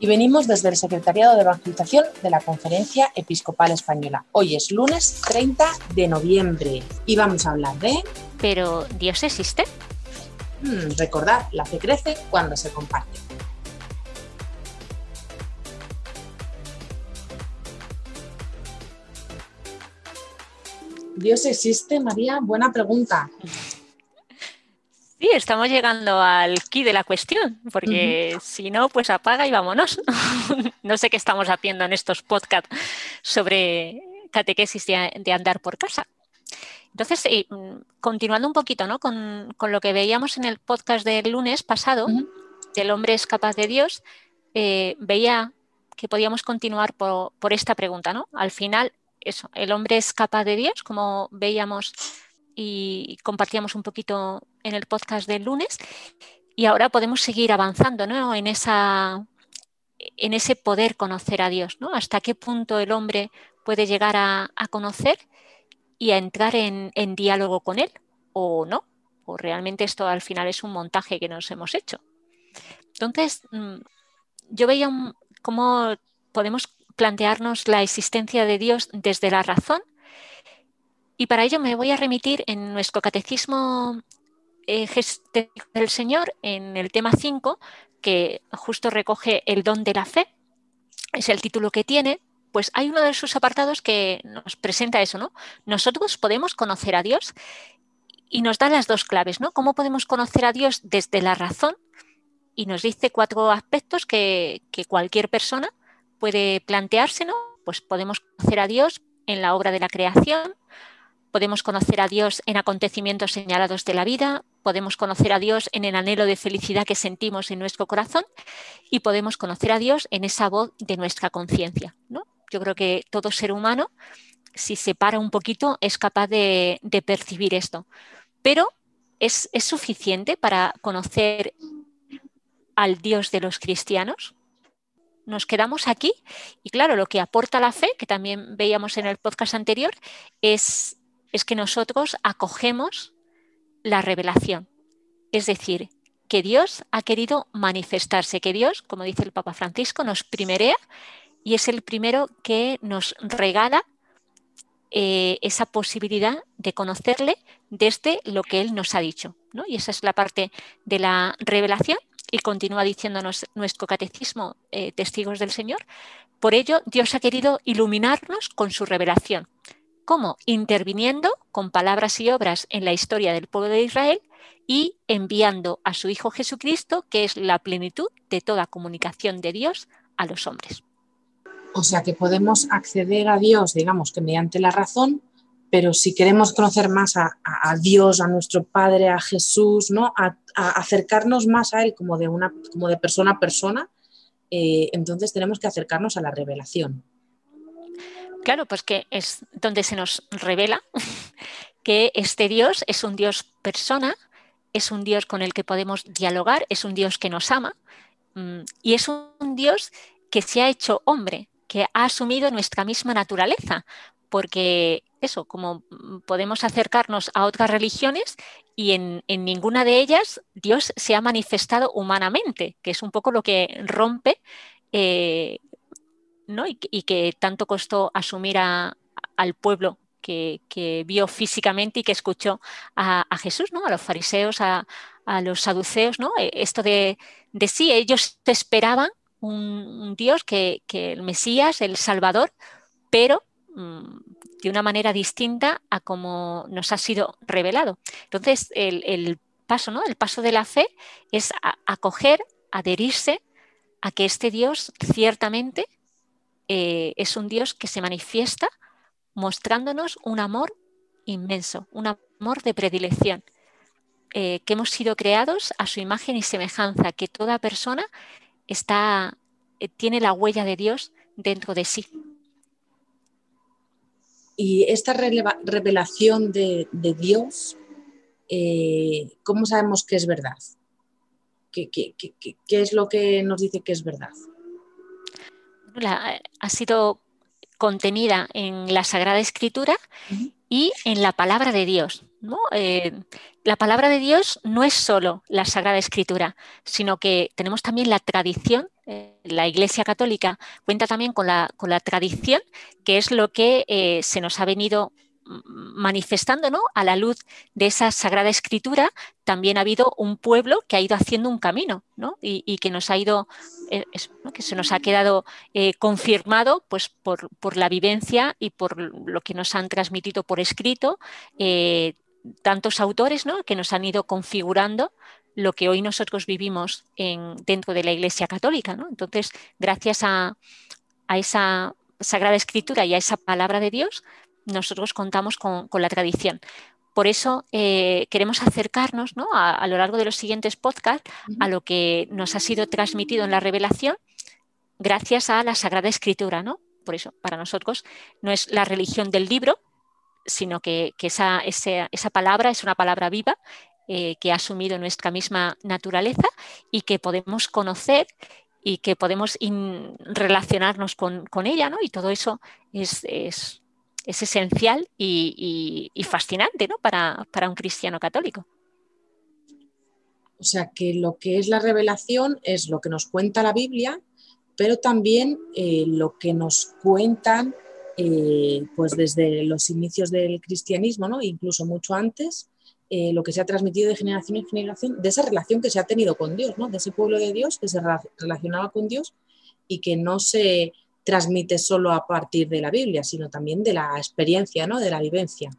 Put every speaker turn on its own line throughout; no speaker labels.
y venimos desde el Secretariado de Evangelización de la Conferencia Episcopal Española. Hoy es lunes 30 de noviembre y vamos a hablar de...
¿Pero Dios existe?
Hmm, recordad, la fe crece cuando se comparte. ¿Dios existe, María? Buena pregunta.
Sí, estamos llegando al key de la cuestión, porque si no, pues apaga y vámonos. no sé qué estamos haciendo en estos podcasts sobre catequesis de, andar por casa. Entonces, eh, continuando un poquito ¿no? con, lo que veíamos en el podcast del lunes pasado, del hombre es capaz de Dios, eh, veía que podíamos continuar por, por, esta pregunta. ¿no? Al final, eso, el hombre es capaz de Dios, como veíamos y compartíamos un poquito en el podcast del lunes. Y ahora podemos seguir avanzando ¿no? en, ese poder conocer a Dios, ¿no? Hasta qué punto el hombre puede llegar a, conocer y a entrar en, diálogo con él o no, o realmente esto al final es un montaje que nos hemos hecho. Entonces, mm, yo veía cómo podemos plantearnos la existencia de Dios desde la razón y para ello me voy a remitir en nuestro catecismo eh, del Señor, en el tema 5, que justo recoge el don de la fe, es el título que tiene, pues hay uno de sus apartados que nos presenta eso, ¿no? Nosotros podemos conocer a Dios y nos da las dos claves, ¿no? ¿Cómo podemos conocer a Dios desde la razón? Y nos dice cuatro aspectos que, que cualquier persona puede plantearse, ¿no? Pues podemos conocer a Dios en la obra de la creación, Podemos conocer a Dios en acontecimientos señalados de la vida, podemos conocer a Dios en el anhelo de felicidad que sentimos en nuestro corazón y podemos conocer a Dios en esa voz de nuestra conciencia. ¿no? Yo creo que todo ser humano, si se para un poquito, es capaz de, percibir esto. Pero ¿es, ¿es suficiente para conocer al Dios de los cristianos? nos quedamos aquí y claro, lo que aporta la fe, que también veíamos en el podcast anterior, es es que nosotros acogemos la revelación. Es decir, que Dios ha querido manifestarse, que Dios, como dice el Papa Francisco, nos primerea y es el primero que nos regala eh, esa posibilidad de conocerle desde lo que Él nos ha dicho. Y esa es la parte de la revelación y continúa diciéndonos nuestro catecismo, eh, testigos del Señor. Por ello, Dios ha querido iluminarnos con su revelación. ¿Cómo? Interviniendo con palabras y obras en la historia del pueblo de Israel y enviando a su Hijo Jesucristo, que es la plenitud de toda comunicación de Dios a los hombres.
O sea que podemos acceder a Dios, digamos que mediante la razón, pero si queremos conocer más a, Dios, a nuestro Padre, a Jesús, ¿no? Acercarnos más a Él como de, una, como de persona a persona, eh, entonces tenemos que acercarnos a la revelación.
Claro, pues que es donde se nos revela que este Dios es un Dios persona, es un Dios con el que podemos dialogar, es un Dios que nos ama mm, y es un Dios que se ha hecho hombre, que ha asumido nuestra misma naturaleza, porque eso, como podemos acercarnos a otras religiones y en, ninguna de ellas Dios se ha manifestado humanamente, que es un poco lo que rompe eh, y, que tanto costó asumir al pueblo que, vio físicamente y que escuchó a, Jesús, ¿no? a los fariseos, a, los saduceos, ¿no? E, esto de, sí, ellos esperaban un, Dios que, el Mesías, el Salvador, pero mm, de una manera distinta a como nos ha sido revelado. Entonces, el, paso, ¿no? El paso de la fe es acoger, adherirse a que este Dios ciertamente eh, es un Dios que se manifiesta mostrándonos un amor inmenso, un amor de predilección, eh, que hemos sido creados a su imagen y semejanza, que toda persona está, eh, tiene la huella de Dios dentro de sí.
y esta revelación de, Dios, ¿cómo sabemos que es verdad? ¿Qué, es lo que nos dice que es verdad?
Ha sido contenida en la Sagrada Escritura y en la palabra de Dios. Eh, la palabra de Dios no es solo la Sagrada Escritura, sino que tenemos también la tradición. Eh, la Iglesia Católica cuenta también con la, con la tradición, que es lo que eh, se nos ha venido manifestando ¿no? a la luz de esa Sagrada Escritura, también ha habido un pueblo que ha ido haciendo un camino ¿no? y, que nos ha ido, eh, que se nos ha quedado eh, confirmado pues, por, la vivencia y por lo que nos han transmitido por escrito eh, tantos autores ¿no? que nos han ido configurando lo que hoy nosotros vivimos en, dentro de la Iglesia Católica. Entonces, gracias a esa Sagrada Escritura y a esa palabra de Dios, nosotros contamos con, la tradición. Por eso eh, queremos acercarnos a, lo largo de los siguientes podcasts a lo que nos ha sido transmitido en la revelación gracias a la Sagrada Escritura. ¿no? Por eso, para nosotros no es la religión del libro, sino que, esa, esa, palabra es una palabra viva eh, que ha asumido nuestra misma naturaleza y que podemos conocer y que podemos relacionarnos con, ella, ¿no? Y todo eso es, es esencial y, fascinante ¿no? para, un cristiano católico.
O sea que lo que es la revelación es lo que nos cuenta la Biblia, pero también eh, lo que nos cuentan eh, pues desde los inicios del cristianismo, ¿no? incluso mucho antes, eh, lo que se ha transmitido de generación en generación, de esa relación que se ha tenido con Dios, ¿no? de ese pueblo de Dios que se relacionaba con Dios y que no se transmite solo a partir de la Biblia, sino también de la experiencia, ¿no? de la vivencia.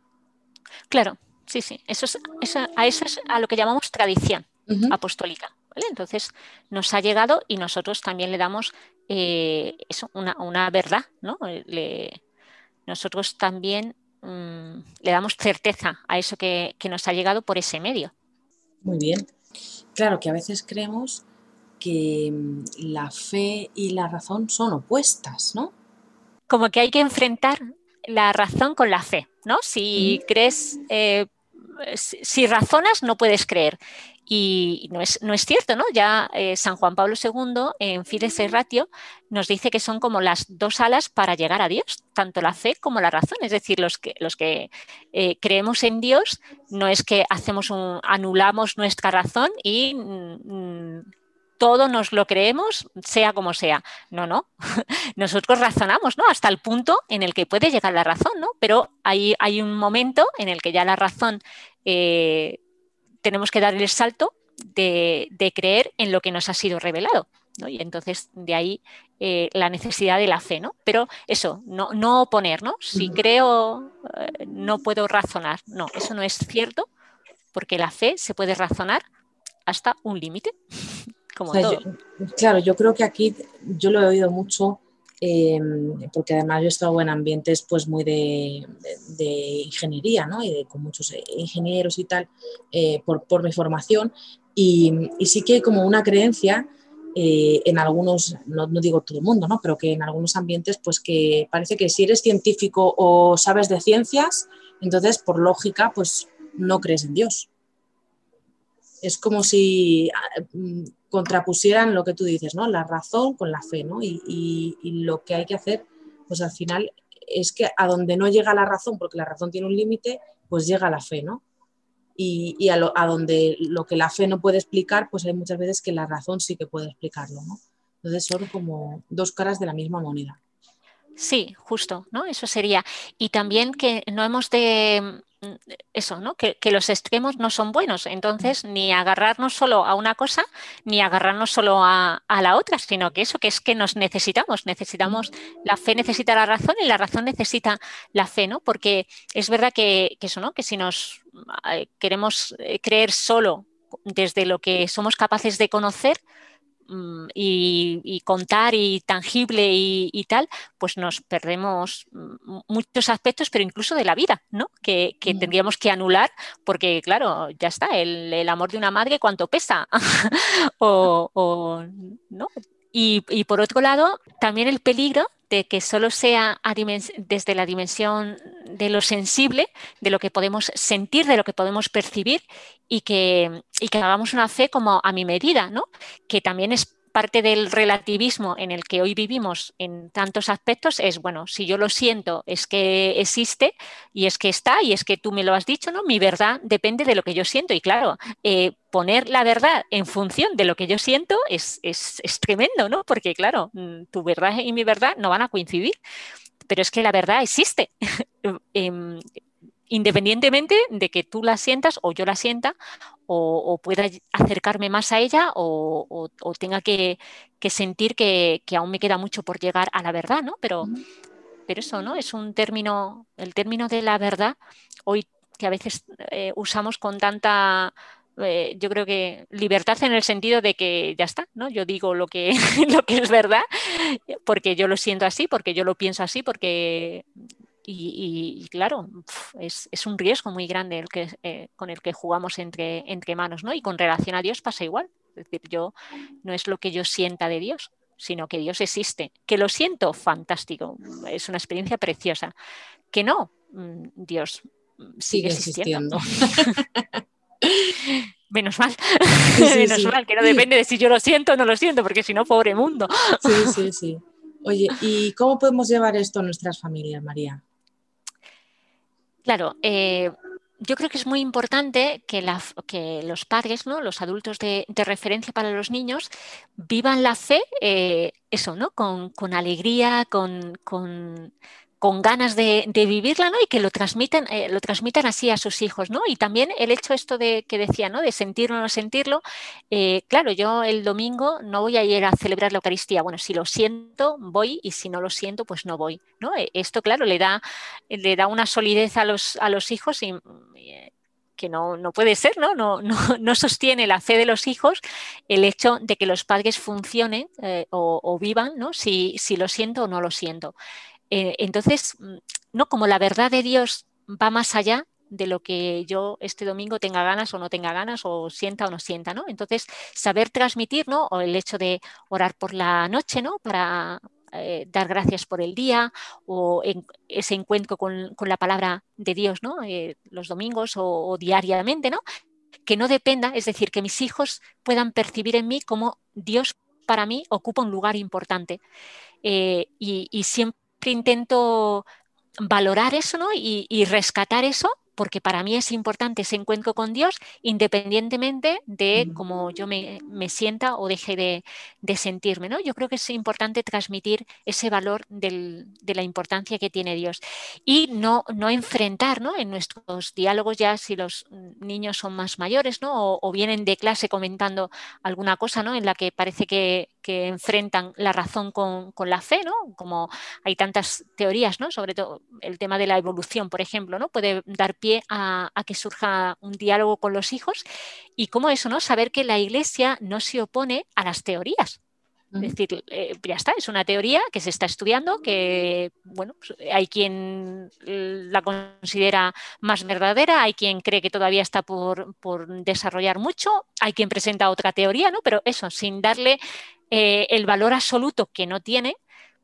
Claro, sí, sí. Eso es, a eso es a lo que llamamos tradición apostólica. Entonces nos ha llegado y nosotros también le damos eh, eso, una, verdad, ¿no? nosotros también mm, le damos certeza a eso que, que nos ha llegado por ese medio.
Muy bien. Claro que a veces creemos que mm, la fe y la razón son opuestas, ¿no?
Como que hay que enfrentar la razón con la fe, ¿no? Si crees, eh, si razonas, no puedes creer. Y no es, no es cierto, ¿no? Ya eh, San Juan Pablo II en Fides et Ratio nos dice que son como las dos alas para llegar a Dios, tanto la fe como la razón. Es decir, los que, los que eh, creemos en Dios no es que hacemos un, anulamos nuestra razón y mm, todo nos lo creemos, sea como sea. No, no. Nosotros razonamos, ¿no? Hasta el punto en el que puede llegar la razón, ¿no? Pero hay, hay un momento en el que ya la razón eh, tenemos que dar el salto de, creer en lo que nos ha sido revelado. Y entonces de ahí eh, la necesidad de la fe, ¿no? Pero eso, no, no oponer, ¿no? Si creo, eh, no puedo razonar. No, eso no es cierto, porque la fe se puede razonar hasta un límite.
Claro, yo creo que aquí yo lo he oído mucho, em, porque además yo he estado en ambientes pues muy de, ingeniería, ¿no? Y con muchos ingenieros y tal, eh, por, mi formación, y, sí que hay como una creencia eh, en algunos, no, digo todo el mundo, ¿no? pero que en algunos ambientes, pues que parece que si eres científico o sabes de ciencias, entonces por lógica, pues no crees en Dios. Es como si ah, contrapusieran lo que tú dices, ¿no? La razón con la fe, ¿no? Y, lo que hay que hacer, pues al final es que a donde no llega la razón, porque la razón tiene un límite, pues llega la fe, ¿no? Y, a, donde lo que la fe no puede explicar, pues hay muchas veces que la razón sí que puede explicarlo, ¿no? Entonces son como dos caras de la misma moneda.
Sí, justo, ¿no? Eso sería. Y también que no hemos de Mm, eso, ¿no? Que, los extremos no son buenos. Entonces, ni agarrarnos solo a una cosa, ni agarrarnos solo a, la otra, sino que eso que es que nos necesitamos. Necesitamos, la fe necesita la razón y la razón necesita la fe, ¿no? Porque es verdad que, que eso, ¿no? Que si nos eh, queremos eh, creer solo desde lo que somos capaces de conocer, Mm, y, contar y tangible y, tal, pues nos perdemos mm, muchos aspectos, pero incluso de la vida, ¿no? Que, mm. tendríamos que anular porque, claro, ya está, el, amor de una madre, ¿cuánto pesa? o, ¿no? Y, por otro lado, también el peligro de que solo sea desde la dimensión de lo sensible, de lo que podemos sentir, de lo que podemos percibir y que, y que hagamos una fe como a mi medida, ¿no? que también es parte del relativismo en el que hoy vivimos en tantos aspectos es, bueno, si yo lo siento, es que existe y es que está y es que tú me lo has dicho, ¿no? Mi verdad depende de lo que yo siento y claro, eh, poner la verdad en función de lo que yo siento es, es, tremendo, ¿no? Porque claro, mm, tu verdad y mi verdad no van a coincidir, pero es que la verdad existe. Em, independientemente de que tú la sientas o yo la sienta o, pueda acercarme más a ella o, tenga que, sentir que, aún me queda mucho por llegar a la verdad, ¿no? Pero, pero eso, ¿no? Es un término, el término de la verdad, hoy que a veces eh, usamos con tanta... Eh, yo creo que libertad en el sentido de que ya está, ¿no? Yo digo lo que, lo que es verdad porque yo lo siento así, porque yo lo pienso así, porque y, claro, es, un riesgo muy grande el que, eh, con el que jugamos entre, entre manos, ¿no? Y con relación a Dios pasa igual. Es decir, yo no es lo que yo sienta de Dios, sino que Dios existe. Que lo siento, fantástico, es una experiencia preciosa. Que no, mm, Dios sigue, existiendo. Menos mal, menos mal, que no depende de si yo lo siento o no lo siento, porque si no, pobre mundo.
Sí, sí, sí. Oye, ¿y cómo podemos llevar esto a nuestras familias, María?
Claro, eh, yo creo que es muy importante que, los padres, ¿no? los adultos de, referencia para los niños, vivan la fe, eh, eso, ¿no? Con, alegría, con, con ganas de, vivirla ¿no? y que lo transmitan, eh, lo transmitan así a sus hijos. ¿no? Y también el hecho esto de que decía, ¿no? de sentirlo o no sentirlo, eh, claro, yo el domingo no voy a ir a celebrar la Eucaristía. Bueno, si lo siento, voy y si no lo siento, pues no voy. ¿no? Eh, esto, claro, le da, le da una solidez a los, a los hijos y, que no, no, puede ser, ¿no? No, no, sostiene la fe de los hijos el hecho de que los padres funcionen o, o, vivan, ¿no? Si, si lo siento o no lo siento. Eh, entonces, mm, no como la verdad de Dios va más allá de lo que yo este domingo tenga ganas o no tenga ganas o sienta o no sienta, ¿no? Entonces, saber transmitir, ¿no? O el hecho de orar por la noche, ¿no? Para eh, dar gracias por el día o ese encuentro con, la palabra de Dios, ¿no? Eh, los domingos o, diariamente, ¿no? Que no dependa, es decir, que mis hijos puedan percibir en mí como Dios para mí ocupa un lugar importante. y, siempre intento valorar eso ¿no? y, y rescatar eso porque para mí es importante ese encuentro con Dios independientemente de cómo yo me, sienta o deje de, sentirme. ¿no? Yo creo que es importante transmitir ese valor de la importancia que tiene Dios y no, no enfrentar ¿no? en nuestros diálogos ya si los niños son más mayores ¿no? o, vienen de clase comentando alguna cosa ¿no? en la que parece que, enfrentan la razón con, la fe, ¿no? como hay tantas teorías, ¿no? sobre todo el tema de la evolución, por ejemplo, ¿no? puede dar pie a, que surja un diálogo con los hijos y como eso, ¿no? Saber que la Iglesia no se opone a las teorías. Es decir, eh, ya está, es una teoría que se está estudiando, que bueno, pues, hay quien la considera más verdadera, hay quien cree que todavía está por, desarrollar mucho, hay quien presenta otra teoría, ¿no? Pero eso, sin darle eh, el valor absoluto que no tiene,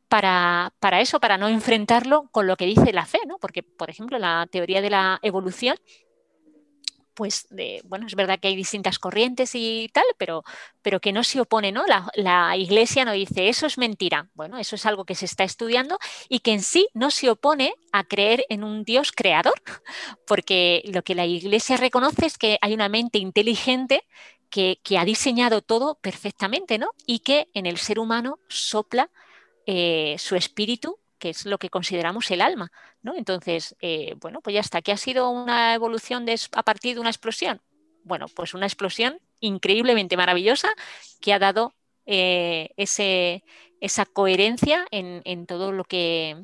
para, eso, para no enfrentarlo con lo que dice la fe, ¿no? Porque, por ejemplo, la teoría de la evolución, pues, bueno, es verdad que hay distintas corrientes y tal, pero, pero que no se opone, ¿no? La, iglesia no dice, eso es mentira. Bueno, eso es algo que se está estudiando y que en sí no se opone a creer en un Dios creador, porque lo que la iglesia reconoce es que hay una mente inteligente que, que ha diseñado todo perfectamente, ¿no? Y que en el ser humano sopla eh, su espíritu, que es lo que consideramos el alma. ¿no? Entonces, eh, bueno, pues ya está. ¿Qué ha sido una evolución a partir de una explosión? Bueno, pues una explosión increíblemente maravillosa que ha dado eh, ese, esa coherencia en, todo lo que,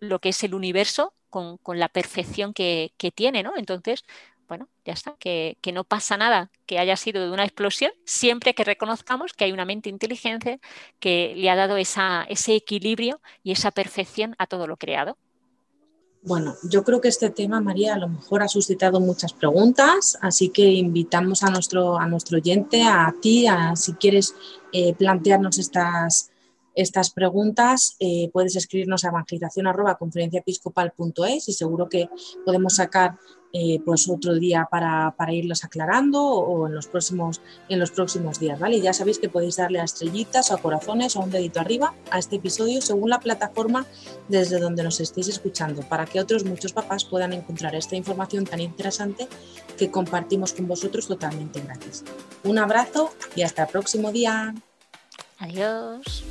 lo que es el universo con, la perfección que, que, tiene, ¿no? Entonces, bueno, ya está, que, no pasa nada que haya sido de una explosión, siempre que reconozcamos que hay una mente inteligente que le ha dado esa, ese equilibrio y esa perfección a todo lo creado.
Bueno, yo creo que este tema, María, a lo mejor ha suscitado muchas preguntas, así que invitamos a nuestro, a nuestro oyente, a ti, a si quieres eh, plantearnos estas, estas preguntas, eh, puedes escribirnos a evangelización.conferenciaepiscopal.es y seguro que podemos sacar eh, pues otro día para, para, irlos aclarando o en los próximos, en los próximos días. ¿vale? ya sabéis que podéis darle a estrellitas o a corazones o un dedito arriba a este episodio según la plataforma desde donde nos estéis escuchando para que otros muchos papás puedan encontrar esta información tan interesante que compartimos con vosotros totalmente gratis. Un abrazo y hasta el próximo día.
Adiós.